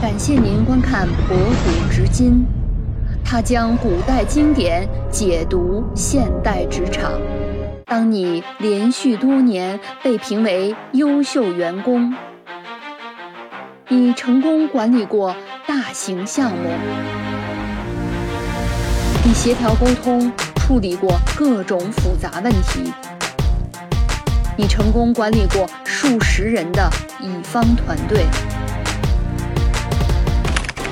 感谢您观看《博古知今》，他将古代经典解读现代职场。当你连续多年被评为优秀员工，你成功管理过大型项目，你协调沟通处理过各种复杂问题，你成功管理过数十人的乙方团队。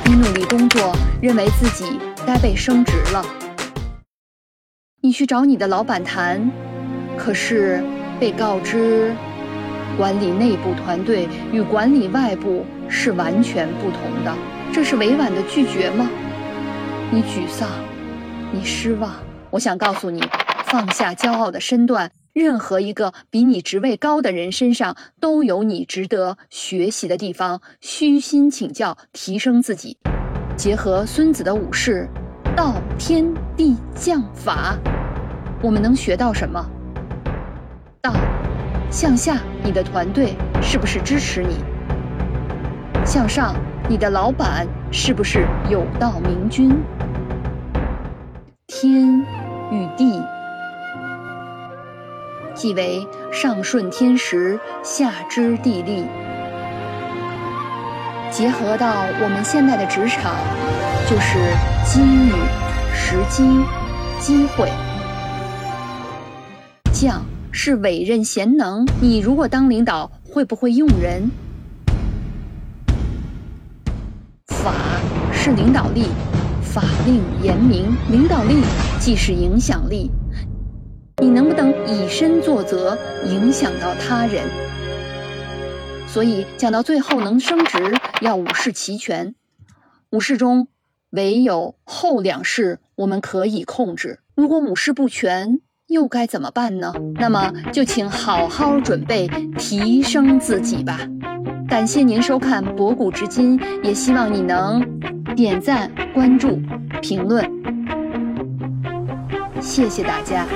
你努力工作，认为自己该被升职了。你去找你的老板谈，可是被告知，管理内部团队与管理外部是完全不同的。这是委婉的拒绝吗？你沮丧，你失望。我想告诉你，放下骄傲的身段。任何一个比你职位高的人身上都有你值得学习的地方，虚心请教，提升自己。结合孙子的武士道天地将法，我们能学到什么？道，向下，你的团队是不是支持你？向上，你的老板是不是有道明君？天与地。即为上顺天时，下知地利。结合到我们现在的职场，就是机遇、时机、机会。将是委任贤能，你如果当领导，会不会用人？法是领导力，法令严明，领导力即是影响力。你能不能以身作则，影响到他人？所以讲到最后，能升职要五事齐全。五事中，唯有后两事我们可以控制。如果五事不全，又该怎么办呢？那么就请好好准备，提升自己吧。感谢您收看《博古至今》，也希望你能点赞、关注、评论。谢谢大家。